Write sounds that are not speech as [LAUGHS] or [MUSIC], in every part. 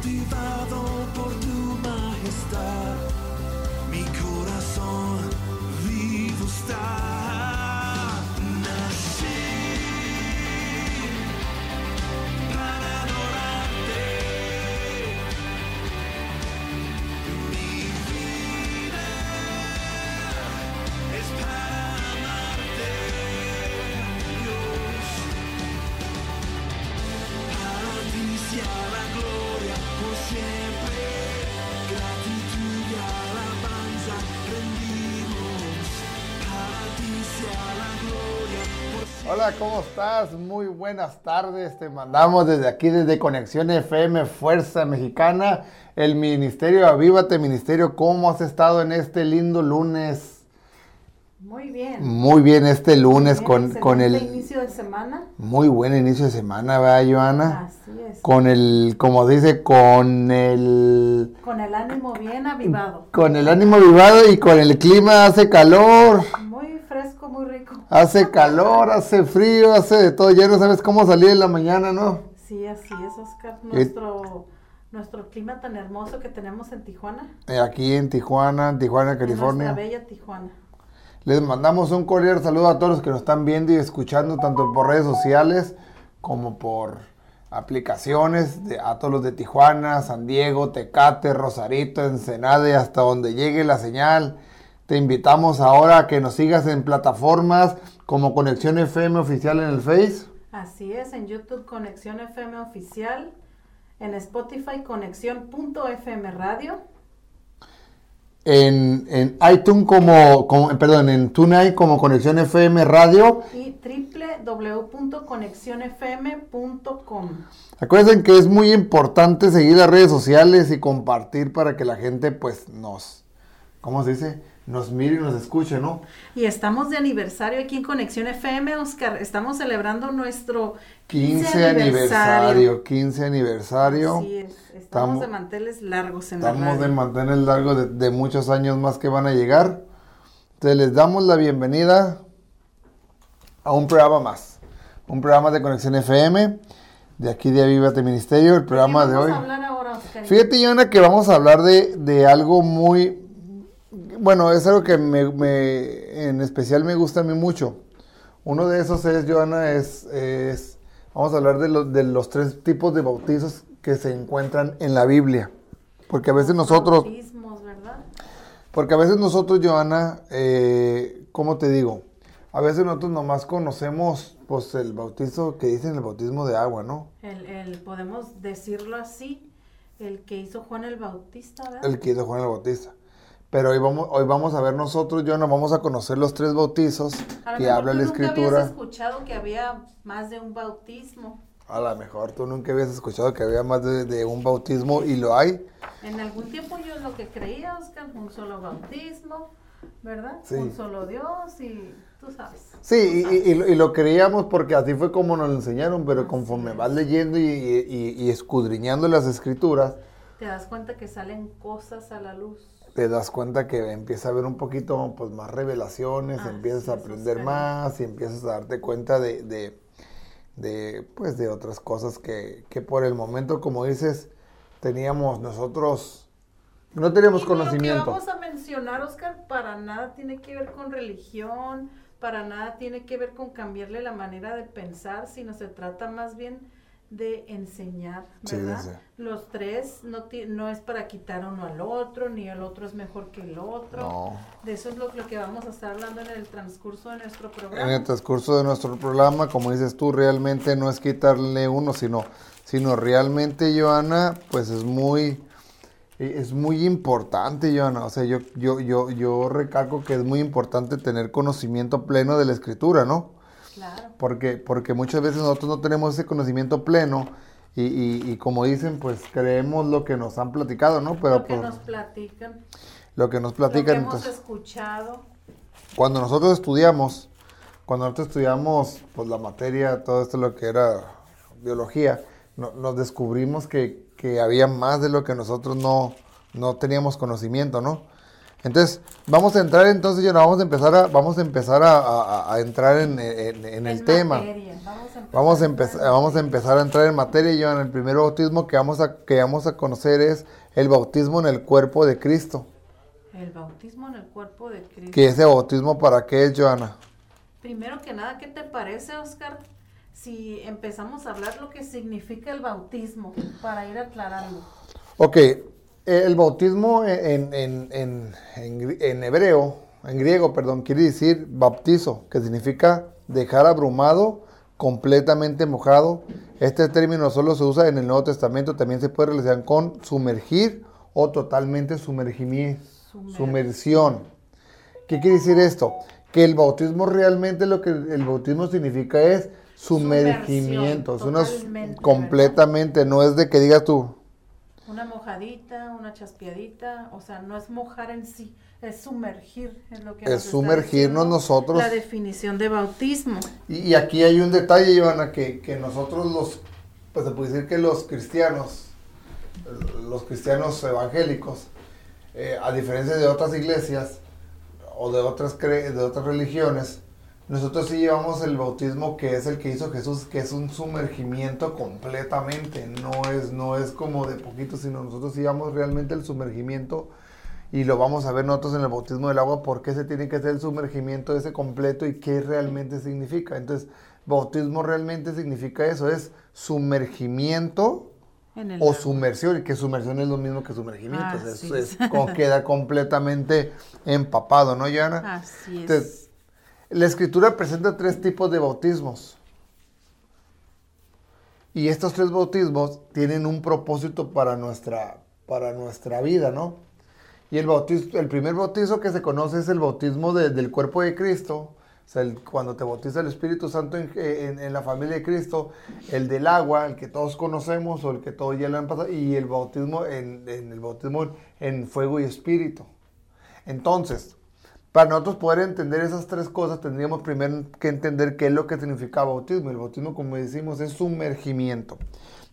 Cautivado por tu majestad. Mi corazón vivo está. Hola, ¿cómo estás? Muy buenas tardes. Te mandamos desde aquí, desde Conexión FM Fuerza Mexicana, el Ministerio Avívate Ministerio. ¿Cómo has estado en este lindo lunes? Muy bien. Muy bien, este lunes Bien, con, con el... inicio de semana. Muy buen inicio de semana, ¿verdad, Joana? Así es. Con el, como dice, con el... Con el ánimo bien avivado. Con el ánimo vivado y con el clima hace calor. Muy rico. Hace calor, hace frío, hace de todo. Ya no sabes cómo salir en la mañana, ¿no? Sí, así es, Oscar. Nuestro, nuestro clima tan hermoso que tenemos en Tijuana. Eh, Aquí en Tijuana, en Tijuana, En California. nuestra bella Tijuana. Les mandamos un cordial saludo a todos los que nos están viendo y escuchando, tanto por redes sociales como por aplicaciones, de- a todos los de Tijuana, San Diego, Tecate, Rosarito, Ensenada y hasta donde llegue la señal. Te invitamos ahora a que nos sigas en plataformas como Conexión FM Oficial en el Face. Así es, en YouTube Conexión FM Oficial. En Spotify Conexión.fm Radio. En, en iTunes como, como- perdón, en TuneIn como Conexión FM Radio. Y www.conexionfm.com. Acuérdense que es muy importante seguir las redes sociales y compartir para que la gente pues nos, ¿cómo se dice? Nos mire y nos escuche, ¿no? Y estamos de aniversario aquí en Conexión FM, Oscar. Estamos celebrando nuestro 15 aniversario, 15 aniversario. Así es. Estamos, Estamos- de manteles largos en la Estamos de radio. mantener largo de, de muchos años más que van a llegar. Entonces les damos la bienvenida a un programa más. Un programa de Conexión FM, de aquí de Avívate Ministerio, el programa ¿Qué de vamos hoy. a hablar ahora, Oscar? Fíjate, Joana, que vamos a hablar de, de algo muy... Bueno, es algo que me, me- en especial me gusta a mí mucho. Uno de esos es, Joana, es... es- vamos a hablar de, los de los tres tipos de bautizos que se encuentran en la Biblia. Porque a veces nosotros... Bautismos, ¿verdad? Porque a veces nosotros, Joana, eh, ¿cómo te digo? A veces nosotros nomás conocemos pues el bautizo que dicen el bautismo de agua, ¿no? El, el- podemos decirlo así, el que hizo Juan el Bautista, ¿verdad? El que hizo Juan el Bautista. Pero hoy vamos, hoy vamos a ver nosotros, Joana, vamos a conocer los tres bautizos A que mejor habla tú la nunca escritura. habías escuchado que había más de un bautismo. A lo mejor tú nunca habías escuchado que había más de, de un bautismo y lo hay. En algún tiempo yo lo que creía, Oscar, un solo bautismo, ¿verdad? Sí. Un solo Dios y tú sabes. Sí, tú y, sabes. y- y lo- y lo creíamos porque así fue como nos lo enseñaron, pero conforme vas leyendo y- y escudriñando las escrituras, Te das cuenta que salen cosas a la luz. Te das cuenta que empieza a haber un poquito pues, más revelaciones, Así empiezas a aprender más y empiezas a darte cuenta de, de, de, pues, de otras cosas que, que por el momento, como dices, teníamos nosotros, no teníamos Y conocimiento. Lo que vamos a mencionar, Oscar, para nada tiene que ver con religión, para nada tiene que ver con cambiarle la manera de pensar, sino se trata más bien de enseñar, ¿verdad? sí. Los tres no, no es para quitar uno al otro, ni el otro es mejor que el otro. No. De eso es lo, lo que vamos a estar hablando en el transcurso de nuestro En programa. el transcurso de nuestro programa, como dices tú, realmente no es quitarle uno, sino, sino realmente, Joana, pues es muy, es muy importante, Joana. O sea, yo, yo, yo, yo recalco que es muy importante tener conocimiento pleno de la escritura, ¿no? Claro. Porque, porque muchas veces nosotros no tenemos ese conocimiento pleno y, y- y como dicen, pues creemos lo que nos han platicado, ¿no? Pero lo que por nos platican, lo que nos lo que platican, hemos entonces, escuchado. cuando nosotros estudiamos, cuando nosotros estudiamos pues la materia, todo esto lo que era biología, no- nos descubrimos que, que había más de lo que nosotros no, no teníamos conocimiento, ¿no? Entonces, vamos a entrar entonces, ya vamos a empezar a, vamos a empezar a, a- a entrar en, en- en el en tema. materia. Vamos a empezar, Vamos a, empezar, a entrar en materia, Joan. El primer bautismo que vamos, a, que vamos a conocer es el bautismo en el cuerpo de Cristo. El bautismo en el cuerpo de Cristo. ¿Que ese bautismo para qué es, Joana? Primero que nada, ¿qué te parece, Oscar? Si empezamos a hablar lo que significa el bautismo, para ir aclarando. Ok, el bautismo en, en- en- en hebreo, en griego, perdón, quiere decir bautizo, que significa dejar abrumado, completamente mojado. Este término solo se usa en el Nuevo Testamento, también se puede relacionar con sumergir o totalmente sumergimiento. Sumer- Sumersión. ¿Qué quiere decir esto? Que el bautismo realmente lo que el bautismo significa es sumergimiento. Es una- completamente, no es de que digas tú, Una mojadita, una chaspeadita, o sea, no es mojar en sí, es sumergir, es lo que Es sumergirnos nosotros. La definición de bautismo. Y, y aquí hay un detalle, Ivana, que, que nosotros los, pues se puede decir que los cristianos, los cristianos evangélicos, eh, a diferencia de otras iglesias o de otras, cre- de otras religiones, nosotros sí llevamos el bautismo que es el que hizo Jesús, que es un sumergimiento completamente, no es, no es como de poquito, sino nosotros sí llevamos realmente el sumergimiento y lo vamos a ver nosotros en el bautismo del agua, por qué se tiene que hacer el sumergimiento ese completo y qué realmente significa. Entonces, bautismo realmente significa eso, es sumergimiento o sumersión, y que sumersión es lo mismo que sumergimiento, Ah, es, sí. es como queda completamente empapado, ¿no, Joana? Así es. Entonces, la escritura presenta tres tipos de bautismos. Y estos tres bautismos tienen un propósito para nuestra, para nuestra vida, ¿no? Y el, bautizo, el primer bautizo que se conoce es el bautismo de- del cuerpo de Cristo. O sea, cuando te bautiza el Espíritu Santo en, la familia de Cristo, el del agua, el que todos conocemos o el que todos ya le han pasado, y el bautismo en, en el bautismo en fuego y espíritu. Entonces, para nosotros poder entender esas tres cosas, tendríamos primero que entender qué es lo que significa bautismo. El bautismo, como decimos, es sumergimiento.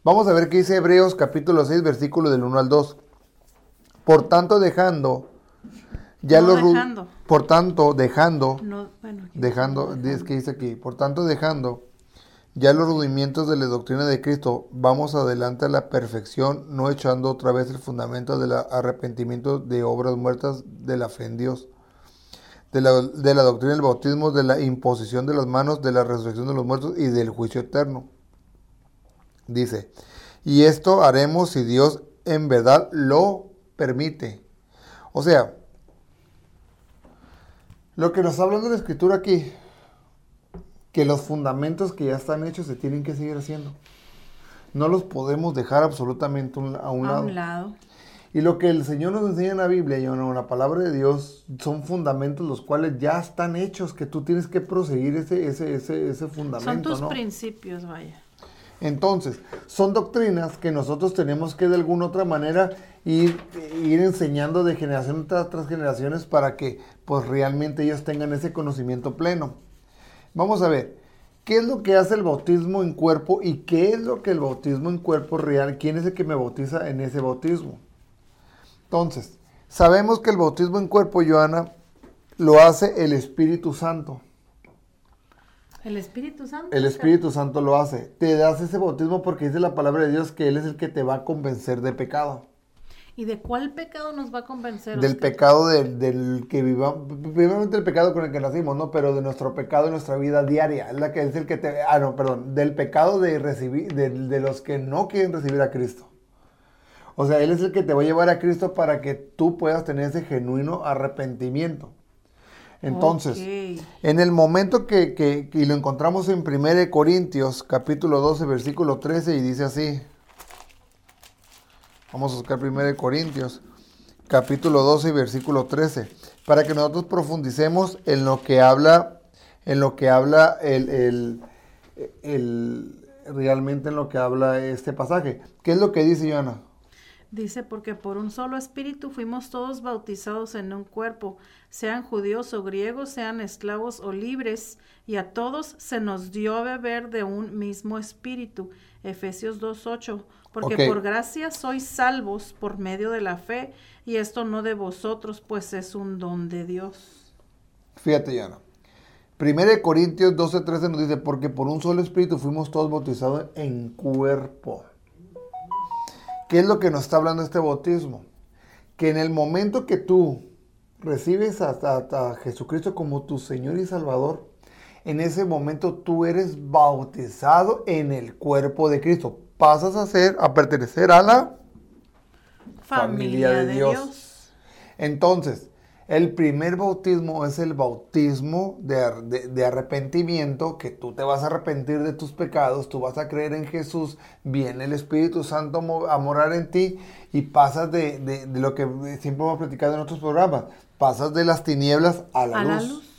Vamos a ver qué dice Hebreos capítulo 6, versículo del 1 al 2. Por tanto, dejando, ya No los dejando. por tanto, dejando, No, bueno, aquí dejando, es que dice aquí, por tanto, dejando ya los rudimientos de la doctrina de Cristo, vamos adelante a la perfección, no echando otra vez el fundamento del arrepentimiento de obras muertas de la fe en Dios, de la, de la doctrina del bautismo, de la imposición de las manos, de la resurrección de los muertos y del juicio eterno. Dice, y esto haremos si Dios en verdad lo permite. O sea, lo que nos está hablando la escritura aquí, que los fundamentos que ya están hechos se tienen que seguir haciendo. No los podemos dejar absolutamente un- a un A lado. un lado. Y lo que el Señor nos enseña en la Biblia y en la palabra de Dios son fundamentos los cuales ya están hechos, que tú tienes que proseguir ese, ese, ese, ese Son fundamento. tus ¿no? principios, vaya. Entonces, son doctrinas que nosotros tenemos que de alguna otra manera ir, ir enseñando de generación tras, tras generaciones para que pues realmente ellos tengan ese conocimiento pleno. Vamos a ver, ¿qué es lo que hace el bautismo en cuerpo y qué es lo que el bautismo en cuerpo real? ¿Quién es el que me bautiza en ese bautismo? Entonces, sabemos que el bautismo en cuerpo, Joana, lo hace el Espíritu Santo. El Espíritu Santo. El. Espíritu Santo lo hace. Te das ese bautismo porque dice la palabra de Dios que Él es el que te va a convencer de pecado. ¿Y de cuál pecado nos va a convencer? Del Oscar? pecado del, del que vivamos, primeramente el pecado con el que nacimos, ¿no? Pero de nuestro pecado en nuestra vida diaria, es la que es el que te, ah, no, perdón, del pecado de recibir, de, de los que no quieren recibir a Cristo. O sea, Él es el que te va a llevar a Cristo para que tú puedas tener ese genuino arrepentimiento. Entonces, en el momento que, que- que lo encontramos en 1 Corintios, capítulo 12, versículo 13, y dice así. Vamos a buscar 1 Corintios, capítulo 12, versículo 13, para que nosotros profundicemos en lo que habla, en lo que habla el, el- el- realmente en lo que habla este pasaje. ¿Qué es lo que dice Joana? Dice, porque por un solo espíritu fuimos todos bautizados en un cuerpo, sean judíos o griegos, sean esclavos o libres, y a todos se nos dio a beber de un mismo espíritu. Efesios 2.8, porque por gracia sois salvos por medio de la fe, y esto no de vosotros, pues es un don de Dios. Fíjate, Yana. 1 Corintios 12, 13 nos dice, porque por un solo espíritu fuimos todos bautizados en cuerpo. ¿Qué es lo que nos está hablando este bautismo? Que en el momento que tú recibes a, a- a Jesucristo como tu Señor y Salvador, en ese momento tú eres bautizado en el cuerpo de Cristo. Pasas a ser, a pertenecer a la Familia de Dios. Entonces, el primer bautismo es el bautismo de, de- de arrepentimiento, que tú te vas a arrepentir de tus pecados, tú vas a creer en Jesús, viene el Espíritu Santo a mo- a morar en ti y pasas de, de- lo que siempre hemos platicado en otros programas, pasas de las tinieblas a la, A la luz. luz.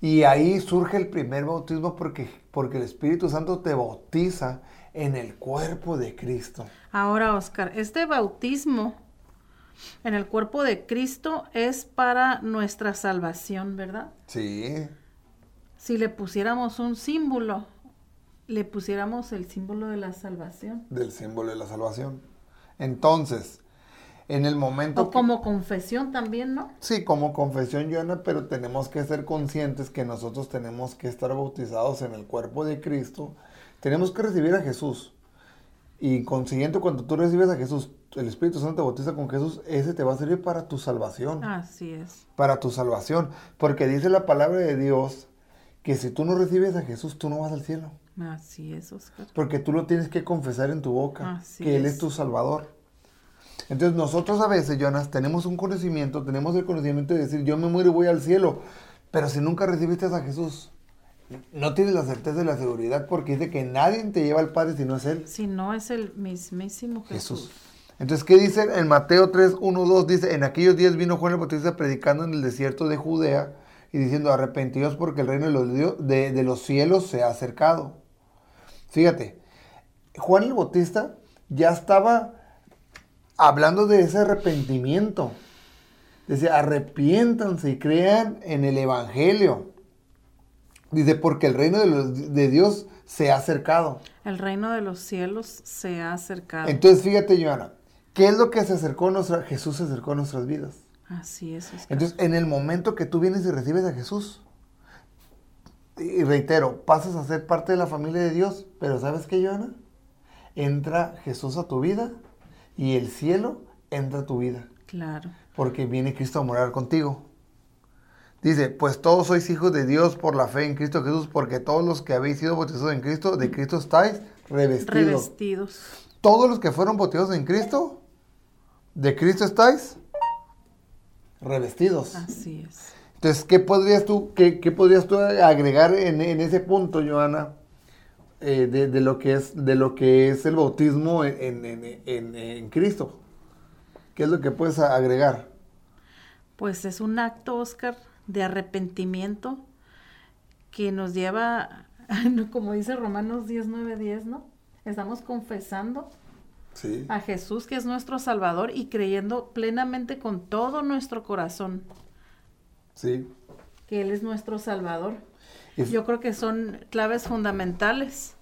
Y ahí surge el primer bautismo porque, porque el Espíritu Santo te bautiza en el cuerpo de Cristo. Ahora, Oscar, este bautismo en el cuerpo de Cristo es para nuestra salvación, ¿verdad? Sí, Si le pusiéramos un símbolo, le pusiéramos el símbolo de la salvación. del símbolo de la salvación. Entonces, en el momento... O que- como confesión también, ¿no? Sí, como confesión, Joana, pero tenemos que ser conscientes que nosotros tenemos que estar bautizados en el cuerpo de Cristo. Tenemos que recibir a Jesús. Y consiguiente, cuando tú recibes a Jesús, el Espíritu Santo te bautiza con Jesús, ese te va a servir para tu salvación. Así es. Para tu salvación. Porque dice la palabra de Dios que si tú no recibes a Jesús, tú no vas al cielo. Así es, Oscar. Porque tú lo tienes que confesar en tu boca, Así que Él es. es tu Salvador. Entonces nosotros a veces, Jonas, tenemos un conocimiento, tenemos el conocimiento de decir, yo me muero y voy al cielo. Pero si nunca recibiste a Jesús, no tienes la certeza y la seguridad porque dice que nadie te lleva al Padre si no es Él. Si no es el mismísimo Jesús. Jesús. Entonces, ¿qué dice en Mateo 3, 1, 2? Dice, en aquellos días vino Juan el Bautista predicando en el desierto de Judea y diciendo, arrepentidos porque el reino de los, dio- de- de los cielos se ha acercado. Fíjate, Juan el Bautista ya estaba hablando de ese arrepentimiento. Dice, arrepiéntanse y crean en el Evangelio. Dice, porque el reino de, los- de Dios se ha acercado. El reino de los cielos se ha acercado. Entonces, fíjate, Joana, ¿qué es lo que se acercó a nuestra, Jesús se acercó a nuestras vidas? Así es, Oscar. Entonces, en el momento que tú vienes y recibes a Jesús, y reitero, pasas a ser parte de la familia de Dios, pero ¿sabes qué, Joana? Entra Jesús a tu vida y el cielo entra a tu vida, Claro. porque viene Cristo a morar contigo. Dice, pues todos sois hijos de Dios por la fe en Cristo Jesús, porque todos los que habéis sido bautizados en Cristo, de Cristo estáis revestidos. Revestidos. todos los que fueron bautizados en Cristo, de Cristo estáis revestidos. Así es. Entonces, ¿qué podrías tú, qué, qué podrías tú agregar en, en ese punto, Joana, eh, de, de lo que es, de lo que es el bautismo en, en- en- Cristo? ¿Qué es lo que puedes agregar? Pues es un acto, Oscar, de arrepentimiento que nos lleva, [LAUGHS] como dice Romanos 10, 9, 10, ¿no? Estamos confesando Sí. a Jesús que es nuestro Salvador y creyendo plenamente con todo nuestro corazón Sí. que Él es nuestro Salvador. Y, Yo creo que son claves fundamentales.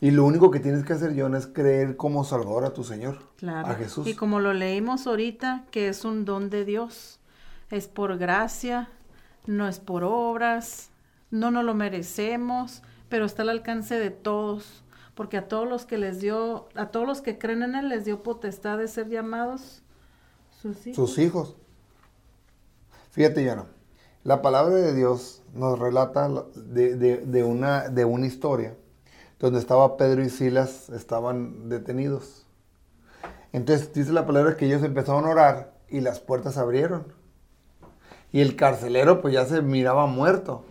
y lo único que tienes que hacer, Joana, es creer como Salvador a tu Señor, Claro. a Jesús. Y como lo leímos ahorita, que es un don de Dios. Es por gracia, no es por obras, no nos lo merecemos, pero está al alcance de todos. Porque a todos los que les dio, a todos los que creen en Él les dio potestad de ser llamados Sus hijos. sus hijos. Fíjate, Yana, la palabra de Dios nos relata la- de, de- de una, de una historia donde estaba Pedro y Silas, estaban detenidos. Entonces dice la palabra que ellos empezaron a orar y las puertas se abrieron. Y el carcelero pues ya se miraba muerto.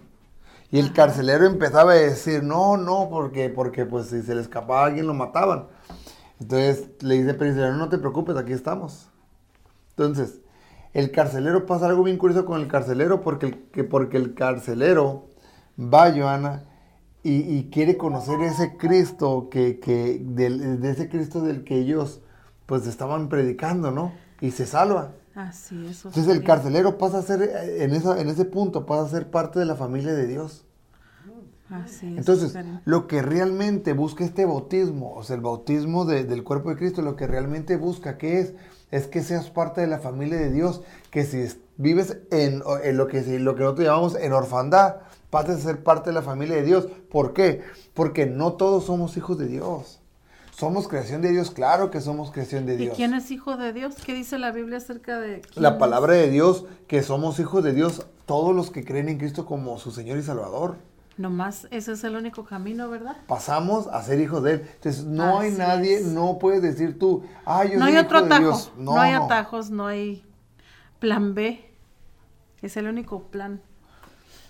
Y el carcelero empezaba a decir, no, no, porque, porque pues si se le escapaba a alguien lo mataban. Entonces le dice y Silas, no, no te preocupes, aquí estamos. Entonces, el carcelero pasa algo bien curioso con el carcelero porque el, que porque el carcelero va, Joana, y, y quiere conocer ese Cristo que, que del- de ese Cristo del que ellos pues estaban predicando, ¿no? Y se salva. Así es. Entonces el carcelero pasa a ser, eh, en, esa, en ese punto, pasa a ser parte de la familia de Dios. Así es. Entonces, lo que realmente busca este bautismo, o sea, el bautismo de- del cuerpo de Cristo, lo que realmente busca, ¿qué es? Es que seas parte de la familia de Dios, que si es- vives en, lo, que, si- lo que nosotros llamamos en orfandad, pases a ser parte de la familia de Dios. ¿Por qué? Porque no todos somos hijos de Dios. Somos creación de Dios, claro que somos creación de ¿Y Dios. quién es hijo de Dios? ¿Qué dice la Biblia acerca de quién La es? palabra de Dios, que somos hijos de Dios, todos los que creen en Cristo como su Señor y Salvador. Nomás ese es el único camino, ¿verdad? pasamos a ser hijos de Él. Entonces, no hay nadie, es. no puedes decir tú, ah, yo no soy hay otro hijo de atajo. Dios. No, hay atajos, no hay plan B. Es el único plan.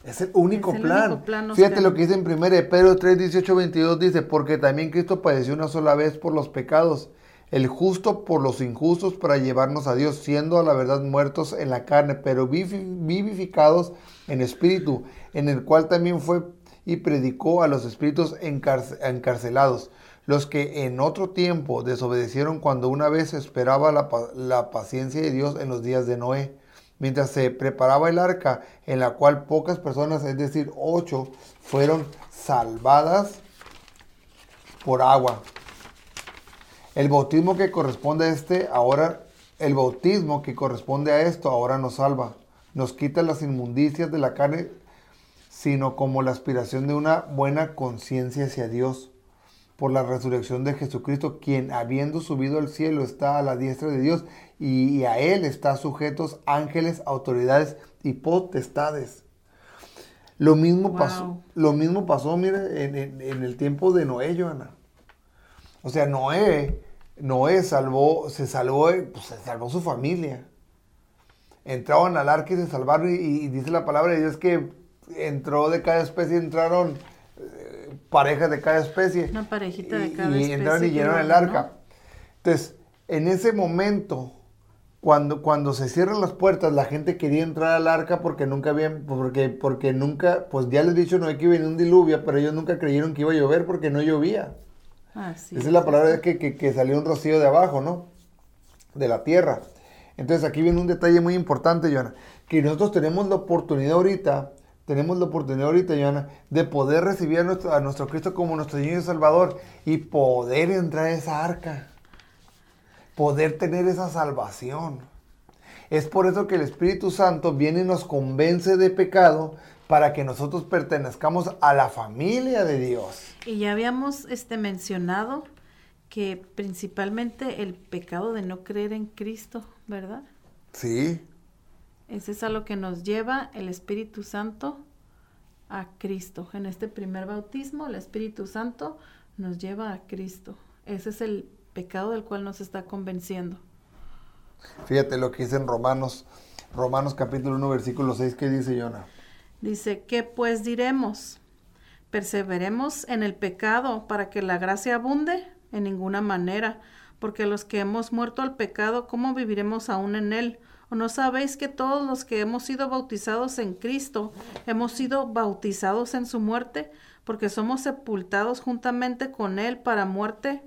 Es el único Es el plan. único plan, Fíjate lo que dice en 1 de Pedro 3, 18, 22, dice, porque también Cristo padeció una sola vez por los pecados, el justo por los injustos para llevarnos a Dios, siendo a la verdad muertos en la carne, pero vivi- vivificados en espíritu, en el cual también fue y predicó a los espíritus encarce- encarcelados, los que en otro tiempo desobedecieron cuando una vez esperaba la, la paciencia de Dios en los días de Noé mientras se preparaba el arca, en la cual pocas personas, es decir, ocho, fueron salvadas por agua. El bautismo que corresponde a este, ahora, el bautismo que corresponde a esto, ahora nos salva. Nos quita las inmundicias de la carne, sino como la aspiración de una buena conciencia hacia Dios por la resurrección de Jesucristo, quien habiendo subido al cielo está a la diestra de Dios y, y a él está sujetos ángeles, autoridades y potestades. Lo mismo Wow. pasó, lo mismo pasó, mire, en, en- en el tiempo de Noé, Joana. O sea, Noé, Noé salvó, se salvó, eh, pues, se salvó su familia. Entraban al arca y se salvaron y, y dice la palabra de Dios que entró de cada especie, entraron parejas de cada especie. Una parejita de Y- cada y, especie entraron y llenaron el arca. Entonces, en ese momento, cuando, cuando se cierran las puertas, la gente quería entrar al arca porque nunca habían, porque, porque nunca, pues ya les he dicho, no hay que venir un diluvio, pero ellos nunca creyeron que iba a llover porque no llovía. Así Esa es la palabra que, que, que salió un rocío de abajo, ¿no? De la tierra. Entonces aquí viene un detalle muy importante, Joana, que nosotros tenemos la oportunidad ahorita, tenemos la oportunidad ahorita, Joana, de poder recibir a nuestro, a nuestro Cristo como nuestro Señor y Salvador y poder entrar a esa arca, poder tener esa salvación. Es por eso que el Espíritu Santo viene y nos convence de pecado para que nosotros pertenezcamos a la familia de Dios. Y ya habíamos este mencionado que principalmente el pecado de no creer en Cristo, ¿verdad? Sí, Ese es a lo que nos lleva el Espíritu Santo a Cristo. En este primer bautismo, el Espíritu Santo nos lleva a Cristo. Ese es el pecado del cual nos está convenciendo. Fíjate lo que dice en Romanos, Romanos capítulo 1, versículo 6, que dice Yona. Dice, ¿qué pues diremos? ¿Perseveremos en el pecado para que la gracia abunde? En ninguna manera, porque los que hemos muerto al pecado, ¿cómo viviremos aún en él? ¿O no sabéis que todos los que hemos sido bautizados en Cristo, hemos sido bautizados en su muerte? Porque somos sepultados juntamente con él para muerte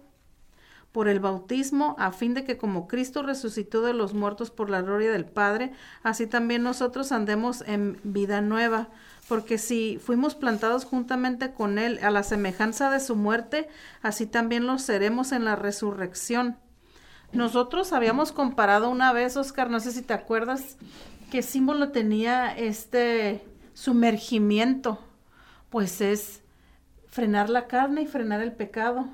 por el bautismo, a fin de que como Cristo resucitó de los muertos por la gloria del Padre, así también nosotros andemos en vida nueva. Porque si fuimos plantados juntamente con Él a la semejanza de su muerte, así también lo seremos en la resurrección. Nosotros habíamos comparado una vez, Oscar, no sé si te acuerdas, qué símbolo tenía este sumergimiento. Pues es frenar la carne y frenar el pecado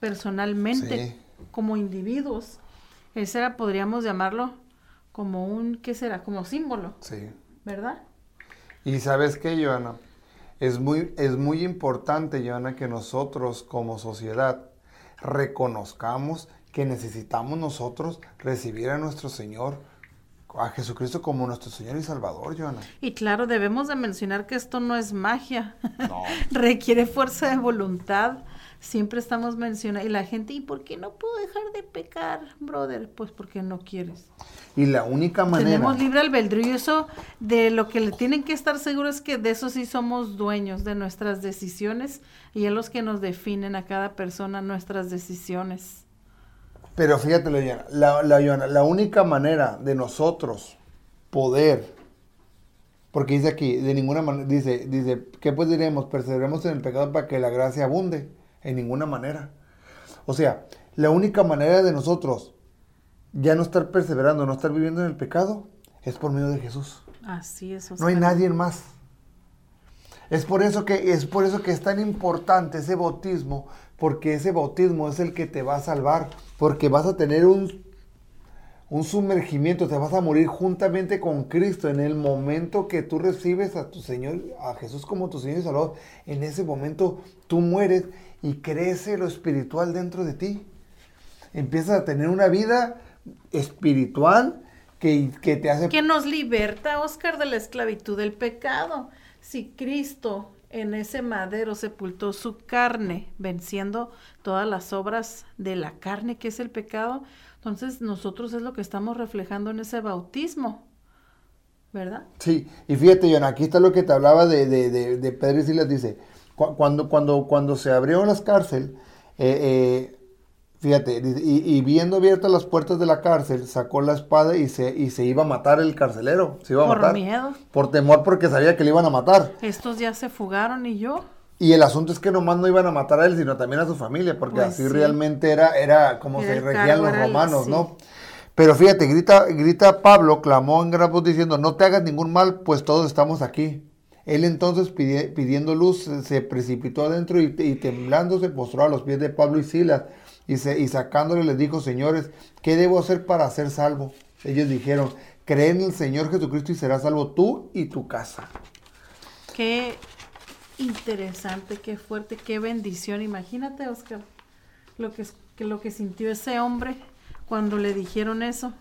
personalmente Sí. como individuos. Ese era, podríamos llamarlo, como un, ¿qué será? Como símbolo, Sí. ¿verdad? Y sabes qué, Joana, es muy, es muy importante, Joana, que nosotros como sociedad reconozcamos que necesitamos nosotros recibir a nuestro Señor, a Jesucristo como nuestro Señor y Salvador, Joana. Y claro, debemos de mencionar que esto no es magia, No. [LAUGHS] requiere fuerza de voluntad. Siempre estamos mencionando, y la gente, ¿y por qué no puedo dejar de pecar, brother? Pues porque no quieres. Y la única manera... Tenemos libre albedrío y eso de lo que le tienen que estar seguros es que de eso sí somos dueños, de nuestras decisiones y es los que nos definen a cada persona nuestras decisiones. Pero fíjate, la, la, única manera de nosotros poder, porque dice aquí, de ninguna manera, dice, dice, ¿qué pues diremos? Perseveremos en el pecado para que la gracia abunde. En ninguna manera. O sea, la única manera de nosotros ya no estar perseverando, no estar viviendo en el pecado, es por medio de Jesús. Así es. No hay Oscar. nadie más. Es por eso que es por eso que es tan importante ese bautismo, porque ese bautismo es el que te va a salvar, porque vas a tener un un sumergimiento, te vas a morir juntamente con Cristo en el momento que tú recibes a tu Señor, a Jesús como tu Señor y Salvador. En ese momento tú mueres y crece lo espiritual dentro de ti. Empiezas a tener una vida espiritual que, que te hace Que nos liberta, Oscar, de la esclavitud del pecado. Si Cristo en ese madero sepultó su carne, venciendo todas las obras de la carne, que es el pecado, entonces nosotros es lo que estamos reflejando en ese bautismo, ¿verdad? Sí, y fíjate, John, aquí está lo que te hablaba de, de, de, Pedro y Silas, dice, cu- cuando, cuando, cuando se abrieron las cárceles, eh, eh, fíjate, y, y viendo abiertas las puertas de la cárcel, sacó la espada y se, y se iba a matar el carcelero, se iba a Por matar. miedo. Por temor porque sabía que le iban a matar. Estos ya se fugaron y yo. Y el asunto es que nomás no iban a matar a él, sino también a su familia, porque Pues así sí. realmente era, era como Era se regían los el- romanos, sí. ¿no? Pero fíjate, grita, grita Pablo, clamó en gran voz diciendo, no te hagas ningún mal, pues todos estamos aquí. Él entonces pidi- pidiendo luz se- se precipitó adentro y, y temblando se postró a los pies de Pablo y Silas y, se, y sacándole les dijo, señores, ¿qué debo hacer para ser salvo? Ellos dijeron, cree en el Señor Jesucristo y serás salvo tú y tu casa. Qué interesante, qué fuerte, qué bendición. Imagínate, Oscar, lo que, lo que sintió ese hombre cuando le dijeron eso.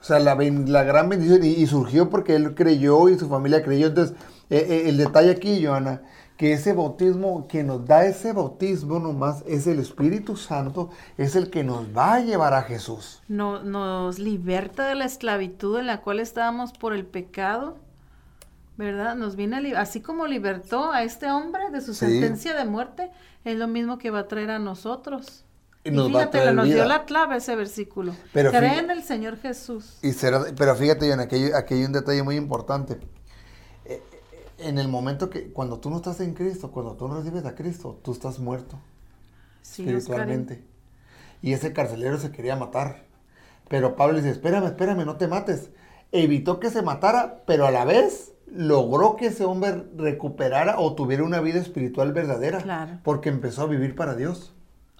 O sea, la, gran bendición, y, y surgió porque él creyó y su familia creyó. Entonces, eh, eh, el detalle aquí, Joana, que ese bautismo, que nos da ese bautismo nomás, es el Espíritu Santo, es el que nos va a llevar a Jesús. No, nos liberta de la esclavitud en la cual estábamos por el pecado, ¿verdad? Nos viene así como libertó a este hombre de su Sí. sentencia de muerte, es lo mismo que va a traer a nosotros. Y Y, nos va a fíjate, traer nos vida. dio la clave ese versículo. Pero Cree en el Señor Jesús. Y será, pero fíjate, Joana, aquí, aquí hay un detalle muy importante. Eh, eh, En el momento que, cuando tú no estás en Cristo, cuando tú no recibes a Cristo, tú estás muerto. Sí, espiritualmente. Y ese carcelero se quería matar. Pero Pablo dice, espérame, espérame, no te mates. Evitó que se matara, pero a la vez logró que ese hombre recuperara o tuviera una vida espiritual verdadera. Claro. Porque empezó a vivir para Dios.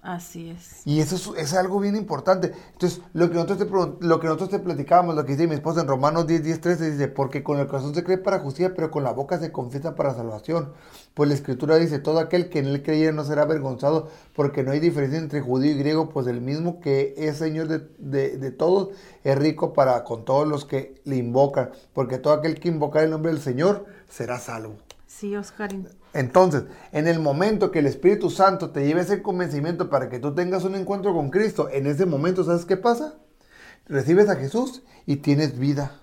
Así es. Y eso es, algo bien importante. Entonces, lo que, nosotros te, lo que nosotros te platicábamos, lo que dice mi esposa en Romanos 10, 10, 13, dice, porque con el corazón se cree para justicia, pero con la boca se confiesa para salvación. Pues la escritura dice, todo aquel que en él creyera no será avergonzado, porque no hay diferencia entre judío y griego, pues el mismo que es Señor de, de- de todos, es rico para con todos los que le invocan, porque todo aquel que invoca el nombre del Señor será salvo. Sí, Oscar. Entonces, en el momento que el Espíritu Santo te lleve ese convencimiento para que tú tengas un encuentro con Cristo, en ese momento, ¿sabes qué pasa? Recibes a Jesús y tienes vida.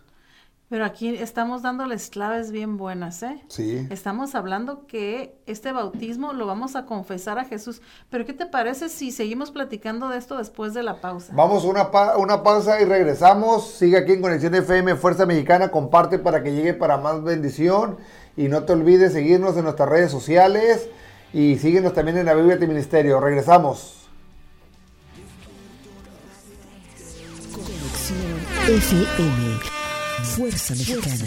Pero aquí estamos dándoles claves bien buenas, ¿eh? Sí. Estamos hablando que este bautismo lo vamos a confesar a Jesús. Pero ¿qué te parece si seguimos platicando de esto después de la pausa? Vamos a una, pa- una pausa y regresamos. Sigue aquí en Conexión FM Fuerza Mexicana. Comparte para que llegue para más bendición. Y no te olvides seguirnos en nuestras redes sociales. Y síguenos también en la Biblia de Ministerio. Regresamos. Conexión FM. Fuerza Mexicana.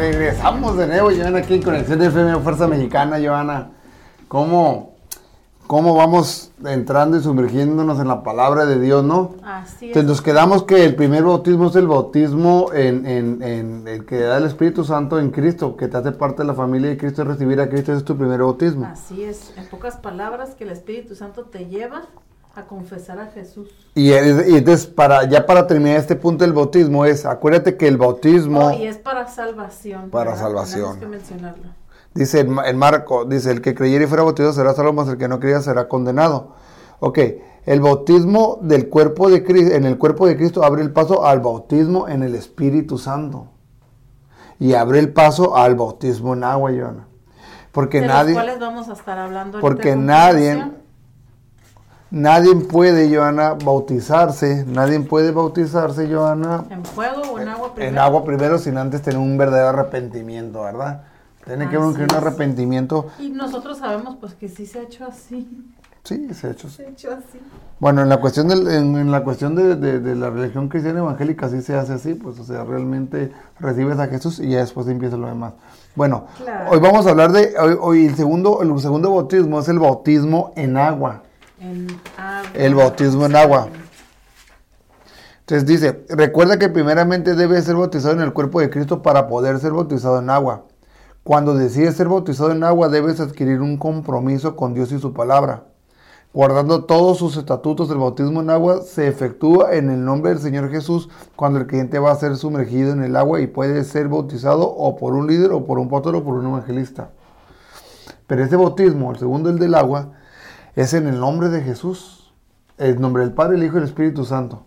Regresamos de nuevo, Joana, aquí en Conexión de FM Fuerza Mexicana, Joana. ¿Cómo, ¿Cómo vamos entrando y sumergiéndonos en la palabra de Dios, no? Así Entonces es. nos quedamos que el primer bautismo es el bautismo en, en- en el que da el Espíritu Santo en Cristo, que te hace parte de la familia de Cristo, recibir a Cristo ese es tu primer bautismo. Así es. En pocas palabras, que el Espíritu Santo te lleva a confesar a Jesús. Y, es- y entonces, para, ya para terminar este punto del bautismo es, acuérdate que el bautismo... Oh, y es para salvación. Para ¿verdad? salvación. Tenemos que mencionarlo. Dice en Marco, dice, el que creyere y fuera bautizado será salvo, mas el que no creyera será condenado. Ok, el bautismo del cuerpo de Cristo, en el cuerpo de Cristo abre el paso al bautismo en el Espíritu Santo. Y abre el paso al bautismo en agua, Joana. Porque de nadie, los cuales vamos a estar hablando porque nadie. Nadie puede, Joana, bautizarse, nadie puede bautizarse, Joana, En fuego o en agua primero. en agua primero sin antes tener un verdadero arrepentimiento, ¿verdad? Tiene que haber un, arrepentimiento. Y nosotros sabemos pues que sí se ha hecho así. Sí, se ha hecho. Se ha hecho así. Bueno, en la cuestión, del, en, en la cuestión de, de- de la religión cristiana evangélica sí se hace así, pues o sea, realmente recibes a Jesús y ya después empieza lo demás. Bueno, Claro. hoy vamos a hablar de, hoy, hoy el, segundo, el segundo bautismo es el bautismo en agua. El bautismo en agua. Entonces dice, recuerda que primeramente debe ser bautizado en el cuerpo de Cristo para poder ser bautizado en agua. Cuando decides ser bautizado en agua debes adquirir un compromiso con Dios y su palabra. Guardando todos sus estatutos, el bautismo en agua se efectúa en el nombre del Señor Jesús cuando el creyente va a ser sumergido en el agua y puede ser bautizado o por un líder o por un pastor o por un evangelista. Pero ese bautismo, el segundo, el del agua, es en el nombre de Jesús, el nombre del Padre, el Hijo y el Espíritu Santo.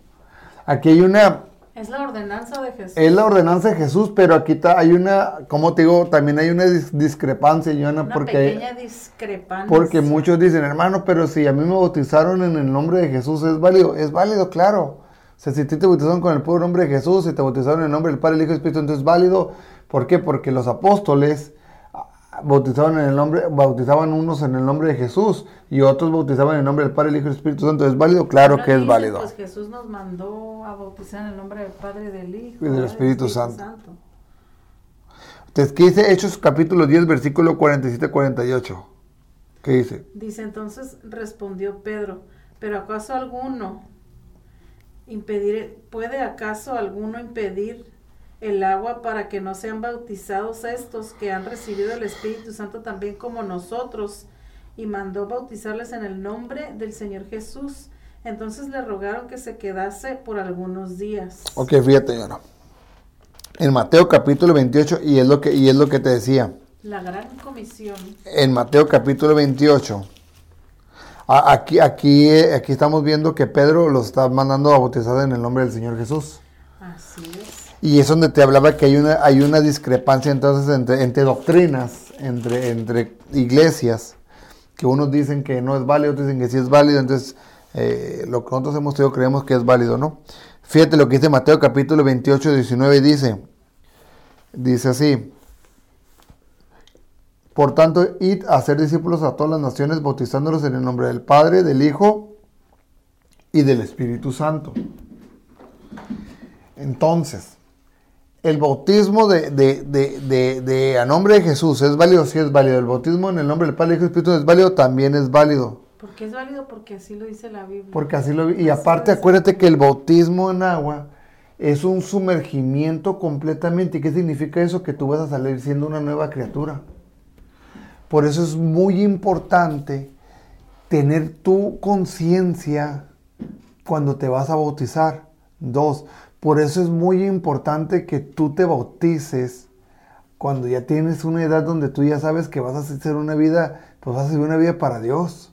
Aquí hay una, Es la ordenanza de Jesús. es la ordenanza de Jesús, pero aquí ta- hay una, como te digo, también hay una dis- discrepancia, Joana, Una porque, pequeña discrepancia. porque muchos dicen, hermano, pero si a mí me bautizaron en el nombre de Jesús, ¿es válido? Es válido, claro. O sea, si te bautizaron con el puro nombre de Jesús, si te bautizaron en el nombre del Padre, el Hijo y el Espíritu, entonces es válido. ¿Por qué? Porque los apóstoles bautizaban en el nombre, bautizaban unos en el nombre de Jesús y otros bautizaban en el nombre del Padre, el Hijo y el Espíritu Santo. ¿Es válido? Claro Ahora que es válido. Pues Jesús nos mandó a bautizar en el nombre del Padre, del Hijo Y del ¿verdad? Espíritu Santo. Entonces, ¿qué dice Hechos capítulo 10, versículo 47-48? ¿Qué dice? Dice entonces respondió Pedro, pero acaso alguno impedir, puede acaso alguno impedir el agua para que no sean bautizados estos que han recibido el Espíritu Santo también como nosotros y mandó bautizarles en el nombre del Señor Jesús. Entonces le rogaron que se quedase por algunos días. Ok, fíjate, no. En Mateo capítulo 28, y es lo que, y es lo que te decía. La gran comisión. En Mateo capítulo 28. a- Aquí, aquí, aquí estamos viendo que Pedro los está mandando a bautizar en el nombre del Señor Jesús. Así es. Y es donde te hablaba que hay una, hay una discrepancia entonces entre, entre doctrinas, entre, entre iglesias, que unos dicen que no es válido, otros dicen que sí es válido, entonces eh, lo que nosotros hemos tenido creemos que es válido, ¿no? Fíjate lo que dice Mateo capítulo 28, 19, dice, dice así, por tanto, id a hacer discípulos a todas las naciones, bautizándolos en el nombre del Padre, del Hijo y del Espíritu Santo. Entonces, el bautismo de, de, de, de, a nombre de Jesús es válido, sí es válido. El bautismo en el nombre del Padre, y Espíritu es válido, también es válido. ¿Por qué es válido? Porque así lo dice la Biblia. Porque así lo. Y Así aparte, acuérdate que el bautismo en agua es un sumergimiento completamente. ¿Y qué significa eso? Que tú vas a salir siendo una nueva criatura. Por eso es muy importante tener tu conciencia cuando te vas a bautizar. Dos, por eso es muy importante que tú te bautices cuando ya tienes una edad donde tú ya sabes que vas a hacer una vida, pues vas a hacer una vida para Dios.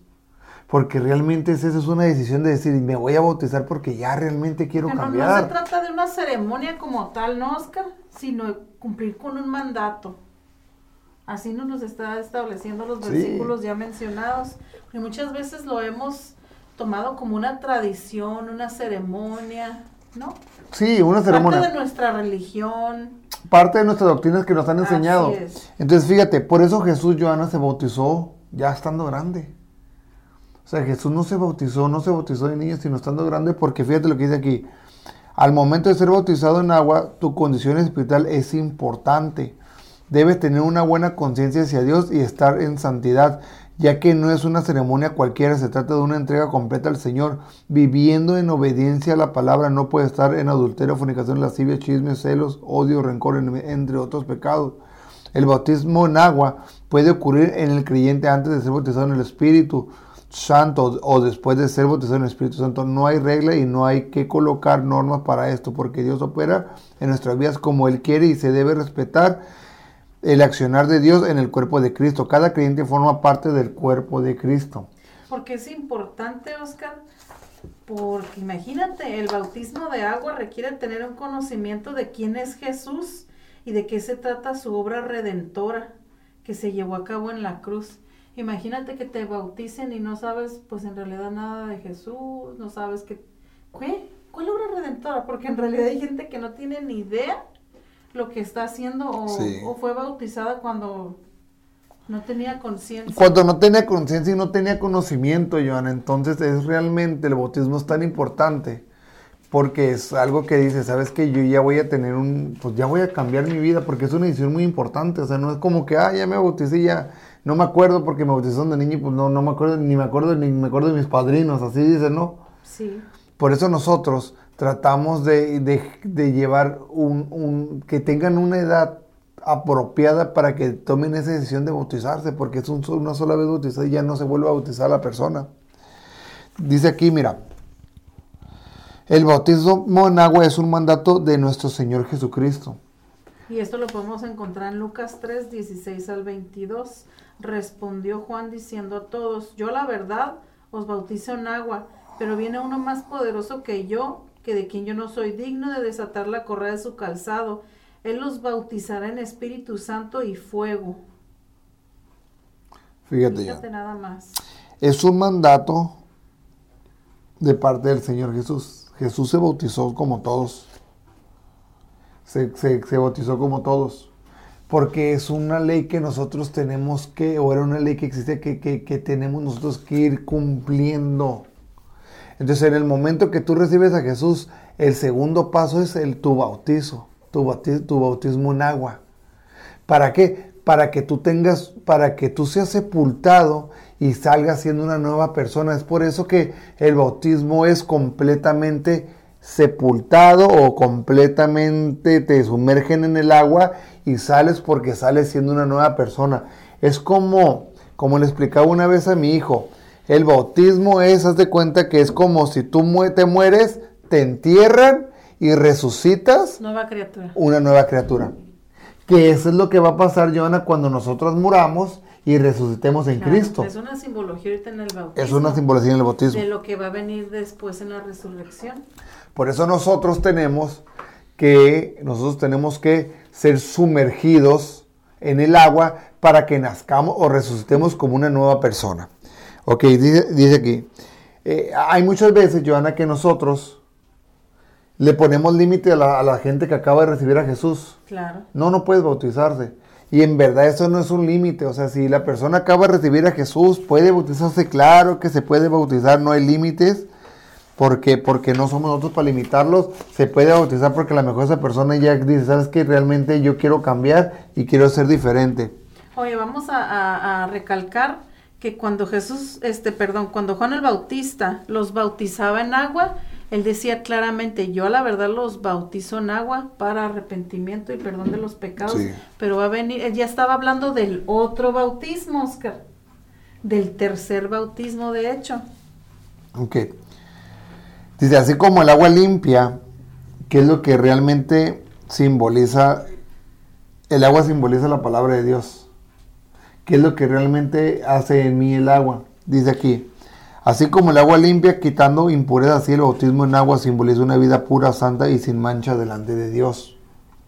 Porque realmente esa es una decisión de decir, me voy a bautizar porque ya realmente quiero Pero no se cambiar. trata de una ceremonia como tal, ¿no, Oscar? Sino cumplir con un mandato. Así nos los está estableciendo los Sí. versículos ya mencionados. Y muchas veces lo hemos tomado como una tradición, una ceremonia, ¿no? Sí, una Parte ceremonia. de nuestra religión. Parte de nuestras doctrinas que nos han Así enseñado. es. Entonces, fíjate, por eso Jesús, Joana, se bautizó ya estando grande. O sea, Jesús no se bautizó, no se bautizó de niño, sino estando grande, porque fíjate lo que dice aquí. Al momento de ser bautizado en agua, tu condición espiritual es importante. Debes tener una buena conciencia hacia Dios y estar en santidad, ya que no es una ceremonia cualquiera, se trata de una entrega completa al Señor. Viviendo en obediencia a la palabra, no puede estar en adulterio, fornicación, lascivia, chismes, celos, odio, rencor, en- entre otros pecados. El bautismo en agua puede ocurrir en el creyente antes de ser bautizado en el Espíritu Santo o después de ser bautizado en el Espíritu Santo. No hay regla y no hay que colocar normas para esto, porque Dios opera en nuestras vidas como Él quiere y se debe respetar el accionar de Dios en el cuerpo de Cristo. Cada creyente forma parte del cuerpo de Cristo. Porque es importante, Oscar, porque imagínate, el bautismo de agua requiere tener un conocimiento de quién es Jesús y de qué se trata su obra redentora que se llevó a cabo en la cruz. Imagínate que te bauticen y no sabes, pues en realidad nada de Jesús, no sabes. ¿Qué? ¿Cuál obra redentora? Porque en realidad hay gente que no tiene ni idea lo que está haciendo o, Sí. o fue bautizada cuando no tenía conciencia. Cuando no tenía conciencia y no tenía conocimiento, Joana, entonces es realmente el bautismo es tan importante porque es algo que dice, sabes que yo ya voy a tener un, pues ya voy a cambiar mi vida porque es una decisión muy importante, o sea, no es como que, ah, ya me bauticé ya, no me acuerdo porque me bautizaron de niño y pues no, no me acuerdo, ni me acuerdo, ni me acuerdo de mis padrinos, así dice, ¿no? Sí. Por eso nosotros tratamos de, de- llevar un, un- que tengan una edad apropiada para que tomen esa decisión de bautizarse, porque es un, una sola vez bautizada y ya no se vuelve a bautizar la persona. Dice aquí, mira, el bautismo en agua es un mandato de nuestro Señor Jesucristo. Y esto lo podemos encontrar en Lucas 3, 16 al 22. Respondió Juan diciendo a todos, yo la verdad os bautizo en agua, pero viene uno más poderoso que yo, que de quien yo no soy digno de desatar la correa de su calzado. Él los bautizará en Espíritu Santo y fuego. Fíjate Fíjate yo. nada más. Es un mandato de parte del Señor Jesús. Jesús se bautizó como todos. Se, se- se bautizó como todos. Porque es una ley que nosotros tenemos que, o era una ley que existe que, que- que tenemos nosotros que ir cumpliendo. Entonces, en el momento que tú recibes a Jesús, el segundo paso es el tu bautizo, tu, bauti- tu bautismo en agua. ¿Para qué? Para que tú tengas, para que tú seas sepultado y salgas siendo una nueva persona. Es por eso que el bautismo es completamente sepultado o completamente te sumergen en el agua y sales porque sales siendo una nueva persona. Es como, como le explicaba una vez a mi hijo, el bautismo es, haz de cuenta que es como si tú te mueres, te entierran y resucitas Nueva criatura. una nueva criatura. Que eso es lo que va a pasar, Joana, cuando nosotros muramos y resucitemos en Claro, Cristo. Es una simbología ahorita en el bautismo. Es una simbología en el bautismo. de lo que va a venir después en la resurrección. Por eso nosotros tenemos que, nosotros tenemos que ser sumergidos en el agua para que nazcamos o resucitemos como una nueva persona. Ok, dice, dice aquí, eh, hay muchas veces, Joana, que nosotros le ponemos límite a la, a la gente que acaba de recibir a Jesús. Claro. No, no puedes bautizarse. Y en verdad eso no es un límite. O sea, si la persona acaba de recibir a Jesús, puede bautizarse. Claro que se puede bautizar, no hay límites. Porque, porque no somos nosotros para limitarlos. Se puede bautizar porque a lo mejor esa persona ya dice, ¿sabes qué? Realmente yo quiero cambiar y quiero ser diferente. Oye, vamos a, a- a recalcar que cuando Jesús, este, perdón, cuando Juan el Bautista los bautizaba en agua, él decía claramente, yo la verdad los bautizo en agua para arrepentimiento y perdón de los pecados, Sí. pero va a venir, él ya estaba hablando del otro bautismo, Oscar, del tercer bautismo, de hecho. Ok. Dice, así como el agua limpia, que es lo que realmente simboliza, el agua simboliza la palabra de Dios. ¿Qué es lo que realmente hace en mí el agua? Dice aquí, Así como el agua limpia, quitando impurezas, así el bautismo en agua simboliza una vida pura, santa y sin mancha delante de Dios.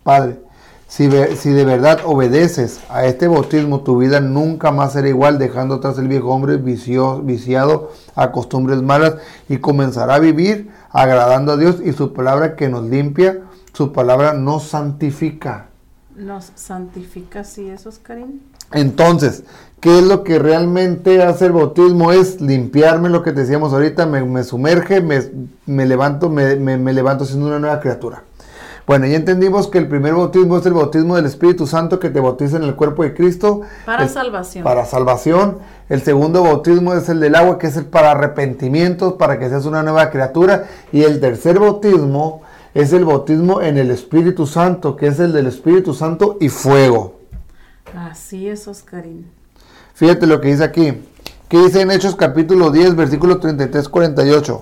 Padre, si, de verdad obedeces a este bautismo, tu vida nunca más será igual, dejando atrás el viejo hombre viciado a costumbres malas y comenzará a vivir agradando a Dios y su palabra que nos limpia, su palabra nos santifica. Nos santifica así eso, Oscarín. Entonces, ¿qué es lo que realmente hace el bautismo? Es limpiarme, lo que decíamos ahorita, me, me sumerge, me, me levanto, me, levanto siendo una nueva criatura. Bueno, ya entendimos que el primer bautismo es el bautismo del Espíritu Santo que te bautiza en el cuerpo de Cristo. Para salvación. Para salvación. El segundo bautismo es el del agua, que es el para arrepentimientos, para que seas una nueva criatura. Y el tercer bautismo es el bautismo en el Espíritu Santo, que es el del Espíritu Santo y fuego. Así es, Oscarín. Fíjate lo que dice aquí. ¿Qué dice en Hechos capítulo 10, versículo 33-48?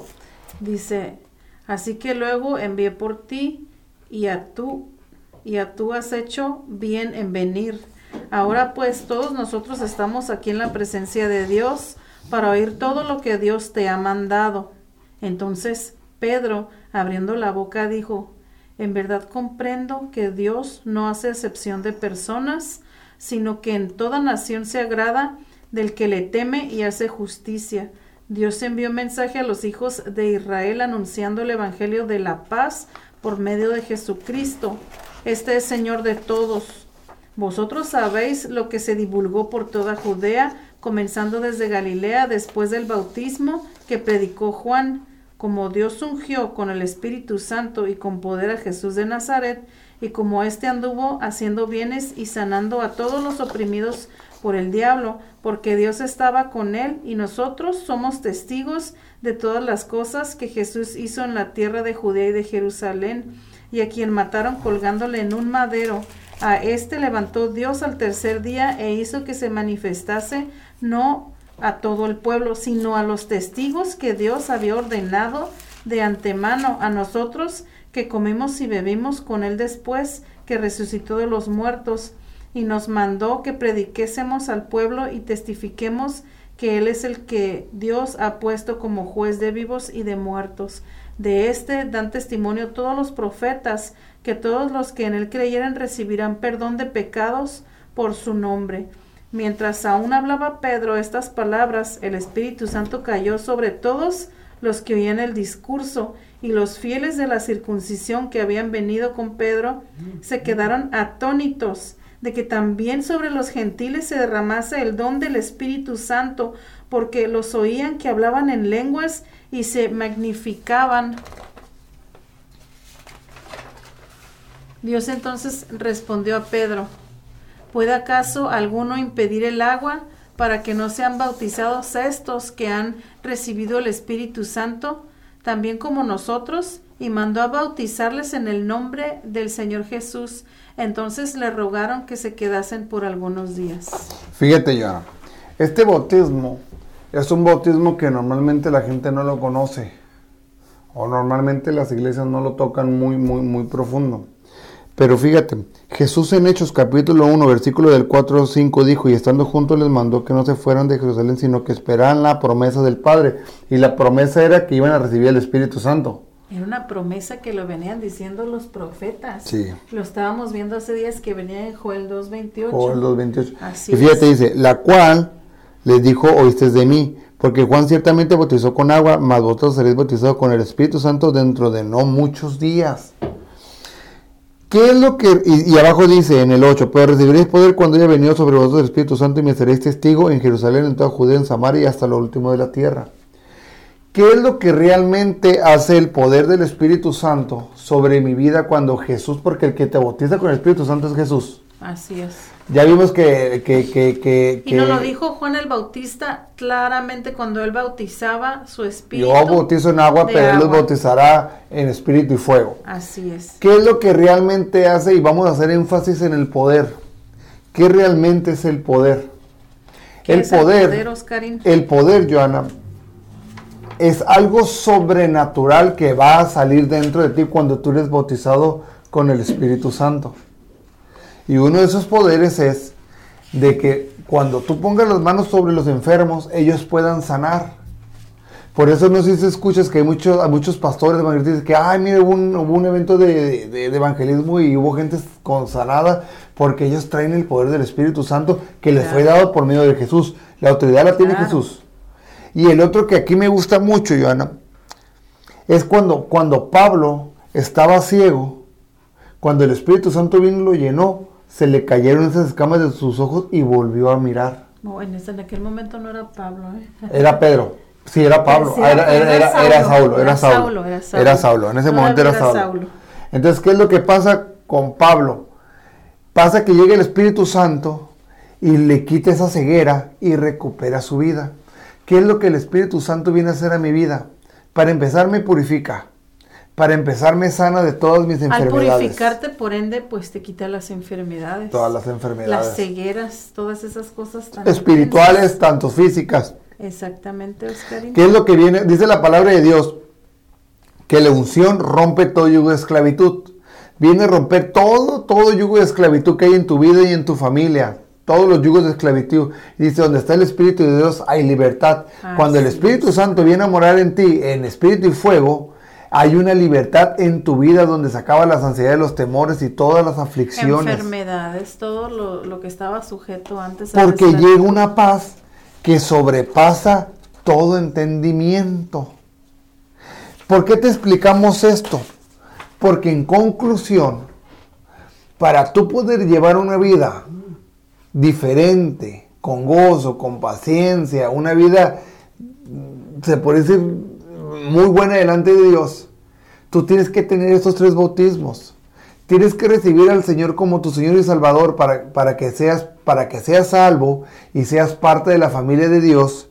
Dice, así que luego envié por ti y a tú y a tú has hecho bien en venir. Ahora pues todos nosotros estamos aquí en la presencia de Dios para oír todo lo que Dios te ha mandado. Entonces Pedro, abriendo la boca, dijo, en verdad comprendo que Dios no hace excepción de personas, sino que en toda nación se agrada del que le teme y hace justicia. Dios envió mensaje a los hijos de Israel anunciando el Evangelio de la paz por medio de Jesucristo. Este es Señor de todos. Vosotros sabéis lo que se divulgó por toda Judea, comenzando desde Galilea después del bautismo que predicó Juan, como Dios ungió con el Espíritu Santo y con poder a Jesús de Nazaret, y como éste anduvo haciendo bienes y sanando a todos los oprimidos por el diablo, porque Dios estaba con él y nosotros somos testigos de todas las cosas que Jesús hizo en la tierra de Judea y de Jerusalén, y a quien mataron colgándole en un madero. A este levantó Dios al tercer día e hizo que se manifestase no a todo el pueblo, sino a los testigos que Dios había ordenado de antemano a nosotros que comimos y bebimos con él después que resucitó de los muertos y nos mandó que prediquésemos al pueblo y testifiquemos que Él es el que Dios ha puesto como juez de vivos y de muertos. De este dan testimonio todos los profetas, que todos los que en Él creyeren recibirán perdón de pecados por su nombre. Mientras aún hablaba Pedro estas palabras, el Espíritu Santo cayó sobre todos los que oían el discurso, y los fieles de la circuncisión que habían venido con Pedro se quedaron atónitos de que también sobre los gentiles se derramase el don del Espíritu Santo, porque los oían que hablaban en lenguas y se magnificaban. Dios entonces respondió a Pedro, ¿puede acaso alguno impedir el agua para que no sean bautizados estos que han recibido el Espíritu Santo, también como nosotros? Y mandó a bautizarles en el nombre del Señor Jesús. Entonces le rogaron que se quedasen por algunos días. Fíjate, Joana, este bautismo es un bautismo que normalmente la gente no lo conoce. O normalmente las iglesias no lo tocan muy, muy, muy profundo. Pero fíjate, Jesús en Hechos capítulo 1, versículo del 4 al 5 dijo, y estando juntos les mandó que no se fueran de Jerusalén, sino que esperaran la promesa del Padre. Y la promesa era que iban a recibir el Espíritu Santo. Era una promesa que lo venían diciendo los profetas. Sí. Lo estábamos viendo hace días que venía en Joel 2.28. Joel 2.28. Así Y fíjate, es. dice, la cual les dijo, oíste de mí, porque Juan ciertamente bautizó con agua, mas vosotros seréis bautizados con el Espíritu Santo dentro de no muchos días. ¿Qué es lo que.? Y, abajo dice en el 8: Pero recibiréis poder cuando haya venido sobre vosotros el Espíritu Santo y me seréis testigo en Jerusalén, en toda Judea, en Samaria y hasta lo último de la tierra. ¿Qué es lo que realmente hace el poder del Espíritu Santo sobre mi vida cuando Jesús, porque el que te bautiza con el Espíritu Santo es Jesús? Así es. Ya vimos que... que, que, que, Y nos lo dijo Juan el Bautista claramente cuando él bautizaba su espíritu. Yo bautizo en agua, pero Él los bautizará en espíritu y fuego. Así es. ¿Qué es lo que realmente hace? Y vamos a hacer énfasis en el poder. ¿Qué realmente es el poder? ¿Qué El es poder, El poder, Oscarín? el poder, Joana, es algo sobrenatural que va a salir dentro de ti cuando tú eres bautizado con el Espíritu Santo. Y uno de esos poderes es de que cuando tú pongas las manos sobre los enfermos, ellos puedan sanar. Por eso no sé si escuchas que hay muchos, hay muchos pastores evangelistas que, ay, mire, hubo un, hubo un evento de, de- de evangelismo y hubo gente consanada porque ellos traen el poder del Espíritu Santo que les fue dado por medio de Jesús. La autoridad la tiene Claro. Jesús. Y el otro que aquí me gusta mucho, Joana, es cuando, cuando Pablo estaba ciego, cuando el Espíritu Santo vino y lo llenó, se le cayeron esas escamas de sus ojos y volvió a mirar. No, en, aquel momento no era Pablo, ¿eh? Era Pedro. Sí, era Pablo. Sí, Ah, era, era- era- era Saulo. Era Saulo. Era Saulo. Era Saulo. En ese momento era era Saulo. Saulo. Entonces, ¿qué es lo que pasa con Pablo? Pasa que llega el Espíritu Santo y le quita esa ceguera y recupera su vida. ¿Qué es lo que el Espíritu Santo viene a hacer a mi vida? Para empezar me purifica. Para empezar me sana de todas mis Al enfermedades. purificarte, por ende, pues te quita las enfermedades. Todas las enfermedades. Las cegueras, todas esas cosas tan Espirituales, tanto físicas. Exactamente, Oscarín. ¿Qué es lo que viene? Dice la palabra de Dios que la unción rompe todo yugo de esclavitud. Viene a romper todo, todo yugo de esclavitud que hay en tu vida y en tu familia. Todos los yugos de esclavitud. Dice, donde está el Espíritu de Dios hay libertad. Cuando el Espíritu es. Santo viene a morar en ti, en espíritu y fuego, hay una libertad en tu vida donde se acaba las ansiedades, los temores y todas las aflicciones. Enfermedades, todo lo, lo que estaba sujeto antes. a Porque llega una paz que sobrepasa todo entendimiento. ¿Por qué te explicamos esto? Porque en conclusión, para tú poder llevar una vida diferente, con gozo, con paciencia, una vida, se puede decir, muy buena delante de Dios, tú tienes que tener estos tres bautismos. Tienes que recibir al Señor como tu Señor y Salvador para, para, que, seas, para que seas salvo y seas parte de la familia de Dios.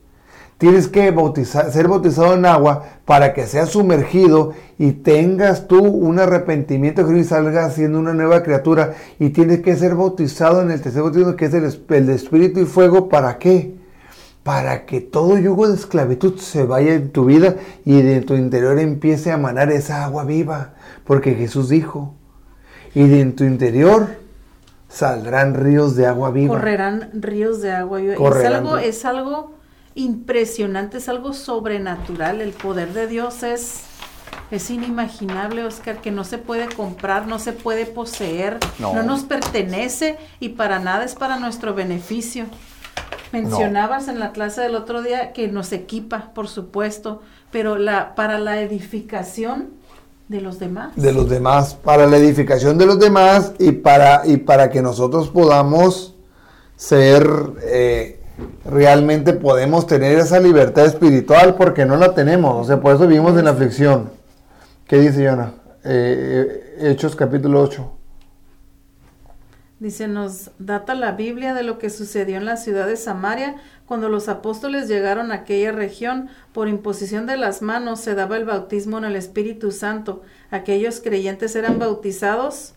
Tienes que bautizar, ser bautizado en agua para que seas sumergido y tengas tú un arrepentimiento y salgas siendo una nueva criatura. Y tienes que ser bautizado en el tercer bautismo que es el, el espíritu y fuego. ¿Para qué? Para que todo yugo de esclavitud se vaya en tu vida y de tu interior empiece a manar esa agua viva. Porque Jesús dijo, y de en tu interior saldrán ríos de agua viva. Correrán ríos de agua. viva. Es algo, es algo impresionante, es algo sobrenatural. El poder de Dios es, es inimaginable, Oscar, que no se puede comprar, no se puede poseer, No. no, nos pertenece y para nada es para nuestro beneficio. Mencionabas en la clase del otro día que nos equipa, por supuesto, pero la, para la edificación de los demás. de los demás, para la edificación de los demás y para, y para que nosotros podamos ser, eh, realmente podemos tener esa libertad espiritual porque no la tenemos, o sea, por eso vivimos en la aflicción. ¿Qué dice Yona? Eh, eh, Hechos capítulo 8. Dice, nos data la Biblia de lo que sucedió en la ciudad de Samaria cuando los apóstoles llegaron a aquella región. Por imposición de las manos se daba el bautismo en el Espíritu Santo. Aquellos creyentes eran bautizados,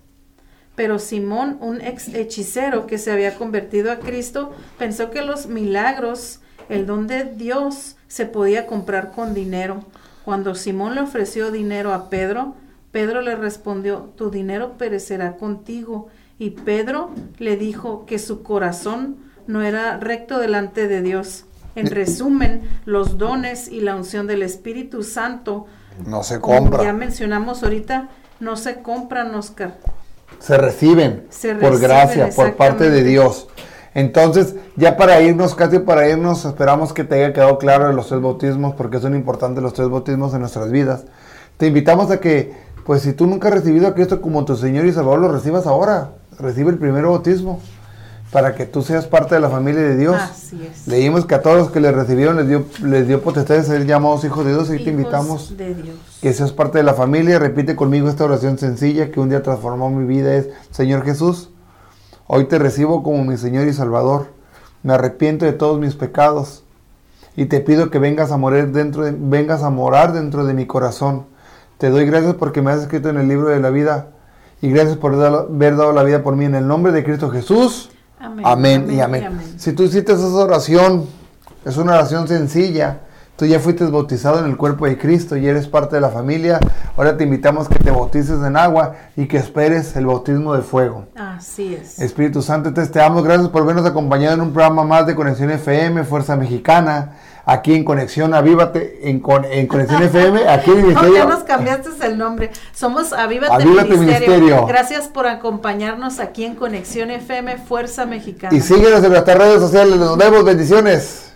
pero Simón, un ex hechicero que se había convertido a Cristo, pensó que los milagros, el don de Dios, se podía comprar con dinero. Cuando Simón le ofreció dinero a Pedro, Pedro le respondió, tu dinero perecerá contigo. Y Pedro le dijo que su corazón no era recto delante de Dios. En resumen, los dones y la unción del Espíritu Santo, No se como compra, ya mencionamos ahorita, no se compran, Oscar. se reciben Se por reciben, gracia, por parte de. Dios. Entonces, ya para irnos, casi para irnos, esperamos que te haya quedado claro los tres bautismos, porque son importantes los tres bautismos en nuestras vidas. Te invitamos a que, pues si tú nunca has recibido a Cristo como tu Señor y Salvador, lo recibas ahora. Recibe el primer bautismo, para que tú seas parte de la familia de Dios. Así es. Leímos que a todos los que le recibieron les dio, les dio potestad de ser llamados hijos de Dios, y te invitamos de Dios. que seas parte de la familia. Repite conmigo esta oración sencilla que un día transformó mi vida. Es, Señor Jesús, hoy te recibo como mi Señor y Salvador. Me arrepiento de todos mis pecados y te pido que vengas a morir dentro de, vengas a morar dentro de mi corazón. Te doy gracias porque me has escrito en el libro de la vida y gracias por haber dado la vida por mí en el nombre de Cristo Jesús. Amén, Amén, amén y amén. amén. Si tú hiciste esa oración, es una oración sencilla, Tú ya fuiste bautizado en el cuerpo de Cristo y eres parte de la familia. Ahora te invitamos que te bautices en agua y que esperes el bautismo de fuego. Así es. Espíritu Santo, te, te damos gracias por vernos acompañado en un programa más de Conexión FM, Fuerza Mexicana, aquí en Conexión Avívate, en, con- en Conexión FM, aquí en el [LAUGHS] No, ya Ministerio. nos cambiaste el nombre. Somos Avívate, Avívate Ministerio. Ministerio. Gracias por acompañarnos aquí en Conexión FM Fuerza Mexicana. Y síguenos en nuestras redes sociales. Nos vemos. Bendiciones.